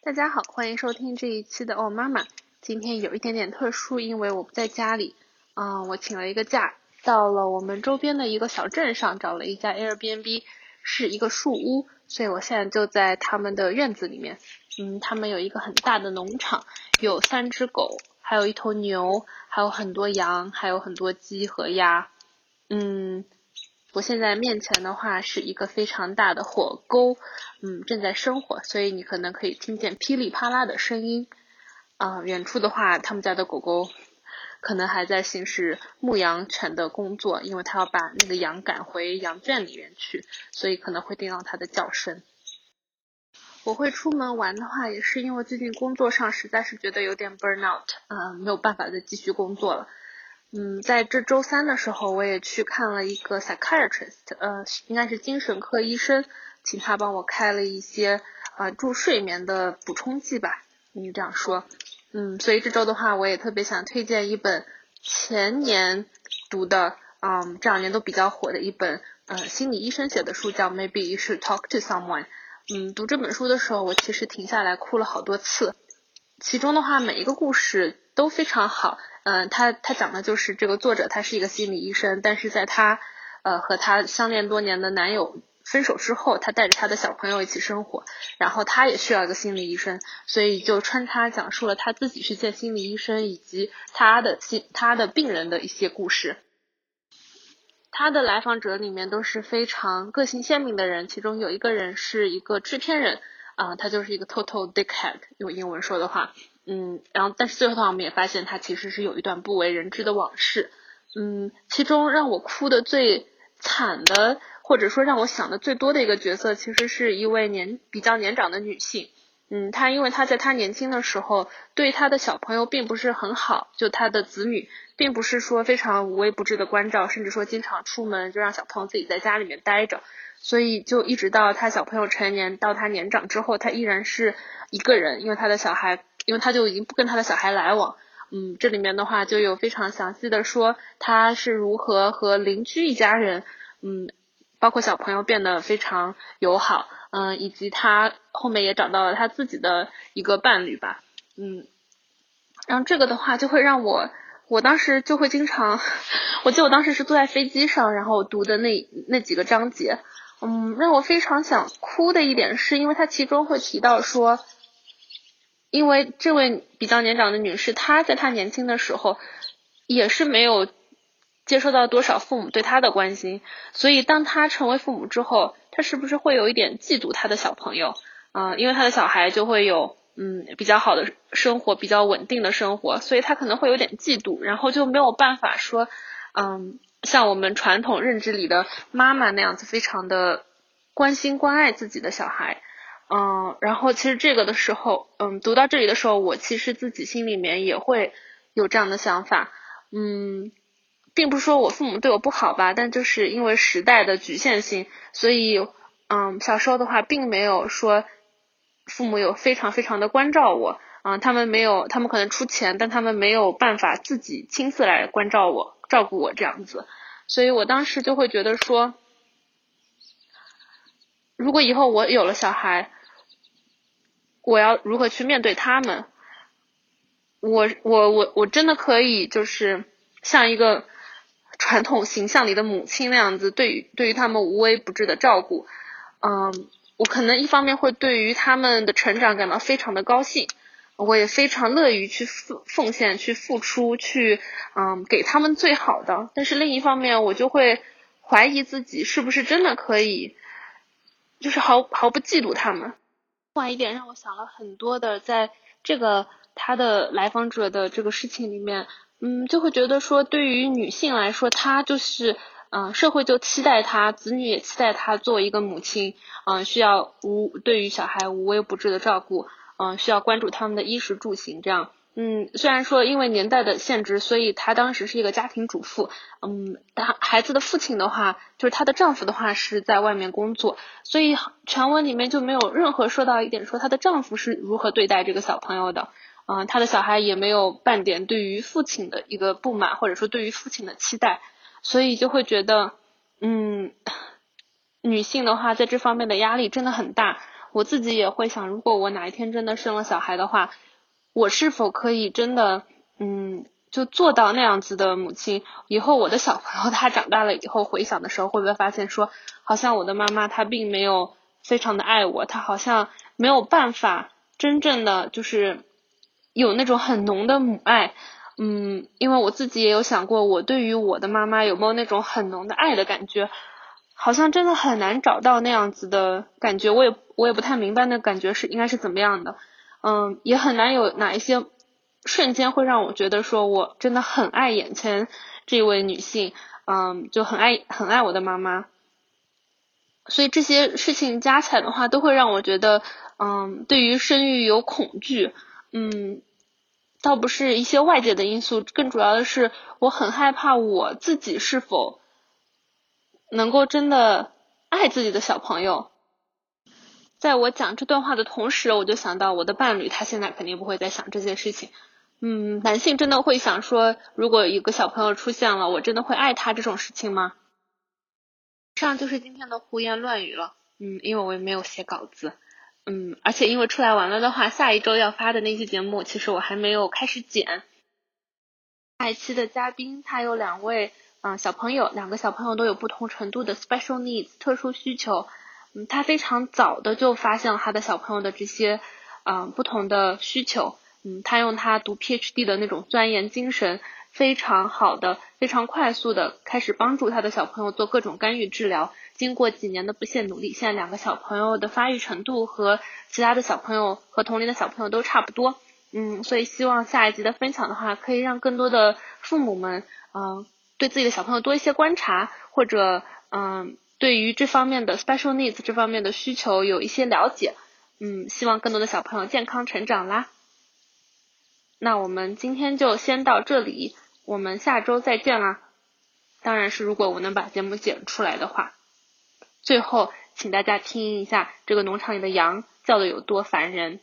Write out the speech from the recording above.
大家好，欢迎收听这一期的哦妈妈。今天有一点点特殊，因为我不在家里，嗯，我请了一个假，到了我们周边的一个小镇上，找了一家 Airbnb，是一个树屋，所以我现在就在他们的院子里面。嗯，他们有一个很大的农场，有三只狗，还有一头牛，还有很多羊，还有很多鸡和鸭。嗯。我现在面前的话是一个非常大的火沟，嗯，正在生火，所以你可能可以听见噼里啪啦的声音。啊，远处的话，他们家的狗狗可能还在行使牧羊犬的工作，因为它要把那个羊赶回羊圈里面去，所以可能会听到它的叫声。我会出门玩的话，也是因为最近工作上实在是觉得有点 burn out，嗯，没有办法再继续工作了。嗯，在这周三的时候，我也去看了一个 psychiatrist，呃，应该是精神科医生，请他帮我开了一些啊助睡眠的补充剂吧，你这样说。嗯，所以这周的话，我也特别想推荐一本前年读的，嗯，这两年都比较火的一本，呃，心理医生写的书，叫 Maybe You Should Talk to Someone。嗯，读这本书的时候，我其实停下来哭了好多次。其中的话，每一个故事都非常好。嗯，他他讲的就是这个作者，他是一个心理医生，但是在他呃和他相恋多年的男友分手之后，他带着他的小朋友一起生活，然后他也需要一个心理医生，所以就穿插讲述了他自己去见心理医生以及他的心他的病人的一些故事。他的来访者里面都是非常个性鲜明的人，其中有一个人是一个制片人，啊，他就是一个 total dickhead，用英文说的话。嗯，然后但是最后的话，我们也发现他其实是有一段不为人知的往事。嗯，其中让我哭的最惨的，或者说让我想的最多的一个角色，其实是一位年比较年长的女性。嗯，他因为他在他年轻的时候对他的小朋友并不是很好，就他的子女并不是说非常无微不至的关照，甚至说经常出门就让小朋友自己在家里面待着。所以就一直到他小朋友成年，到他年长之后，他依然是一个人，因为他的小孩。因为他就已经不跟他的小孩来往，嗯，这里面的话就有非常详细的说他是如何和邻居一家人，嗯，包括小朋友变得非常友好，嗯，以及他后面也找到了他自己的一个伴侣吧，嗯，然后这个的话就会让我，我当时就会经常，我记得我当时是坐在飞机上，然后读的那那几个章节，嗯，让我非常想哭的一点是因为他其中会提到说。因为这位比较年长的女士，她在她年轻的时候也是没有接受到多少父母对他的关心，所以当他成为父母之后，他是不是会有一点嫉妒他的小朋友？嗯，因为他的小孩就会有嗯比较好的生活，比较稳定的生活，所以他可能会有点嫉妒，然后就没有办法说嗯像我们传统认知里的妈妈那样子，非常的关心关爱自己的小孩。嗯，然后其实这个的时候，嗯，读到这里的时候，我其实自己心里面也会有这样的想法，嗯，并不是说我父母对我不好吧，但就是因为时代的局限性，所以，嗯，小时候的话，并没有说父母有非常非常的关照我，嗯，他们没有，他们可能出钱，但他们没有办法自己亲自来关照我、照顾我这样子，所以我当时就会觉得说，如果以后我有了小孩，我要如何去面对他们？我我我我真的可以就是像一个传统形象里的母亲那样子，对于对于他们无微不至的照顾。嗯，我可能一方面会对于他们的成长感到非常的高兴，我也非常乐于去奉奉献、去付出、去嗯给他们最好的。但是另一方面，我就会怀疑自己是不是真的可以，就是毫毫不嫉妒他们。另外一点让我想了很多的，在这个他的来访者的这个事情里面，嗯，就会觉得说，对于女性来说，她就是，嗯，社会就期待她，子女也期待她作为一个母亲，嗯，需要无对于小孩无微不至的照顾，嗯，需要关注他们的衣食住行这样。嗯，虽然说因为年代的限制，所以她当时是一个家庭主妇。嗯，她孩子的父亲的话，就是她的丈夫的话是在外面工作，所以全文里面就没有任何说到一点说她的丈夫是如何对待这个小朋友的。嗯，她的小孩也没有半点对于父亲的一个不满，或者说对于父亲的期待，所以就会觉得，嗯，女性的话在这方面的压力真的很大。我自己也会想，如果我哪一天真的生了小孩的话，我是否可以真的，嗯，就做到那样子的母亲？以后我的小朋友 他长大了以后回想的时候，会不会发现说，好像我的妈妈她并没有非常的爱我，她好像没有办法真正的就是有那种很浓的母爱。嗯，因为我自己也有想过，我对于我的妈妈有没有那种很浓的爱的感觉，好像真的很难找到那样子的感觉。我也我也不太明白那感觉是应该是怎么样的。嗯，也很难有哪一些瞬间会让我觉得说我真的很爱眼前这位女性，嗯，就很爱很爱我的妈妈。所以这些事情加起来的话，都会让我觉得，嗯，对于生育有恐惧，嗯。倒不是一些外界的因素，更主要的是我很害怕我自己是否能够真的爱自己的小朋友。在我讲这段话的同时，我就想到我的伴侣，他现在肯定不会再想这些事情。嗯，男性真的会想说，如果一个小朋友出现了，我真的会爱他这种事情吗？以上就是今天的胡言乱语了。嗯，因为我也没有写稿子。嗯，而且因为出来玩了的话，下一周要发的那期节目，其实我还没有开始剪。下一期的嘉宾他有两位，嗯，小朋友，两个小朋友都有不同程度的 special needs 特殊需求。嗯，他非常早的就发现了他的小朋友的这些，嗯，不同的需求。嗯，他用他读 PhD 的那种钻研精神，非常好的、非常快速的开始帮助他的小朋友做各种干预治疗。经过几年的不懈努力，现在两个小朋友的发育程度和其他的小朋友和同龄的小朋友都差不多。嗯，所以希望下一集的分享的话，可以让更多的父母们，嗯，对自己的小朋友多一些观察，或者嗯，对于这方面的 special needs 这方面的需求有一些了解。嗯，希望更多的小朋友健康成长啦。那我们今天就先到这里，我们下周再见啦。当然是如果我能把节目剪出来的话。最后，请大家听一下这个农场里的羊叫的有多烦人。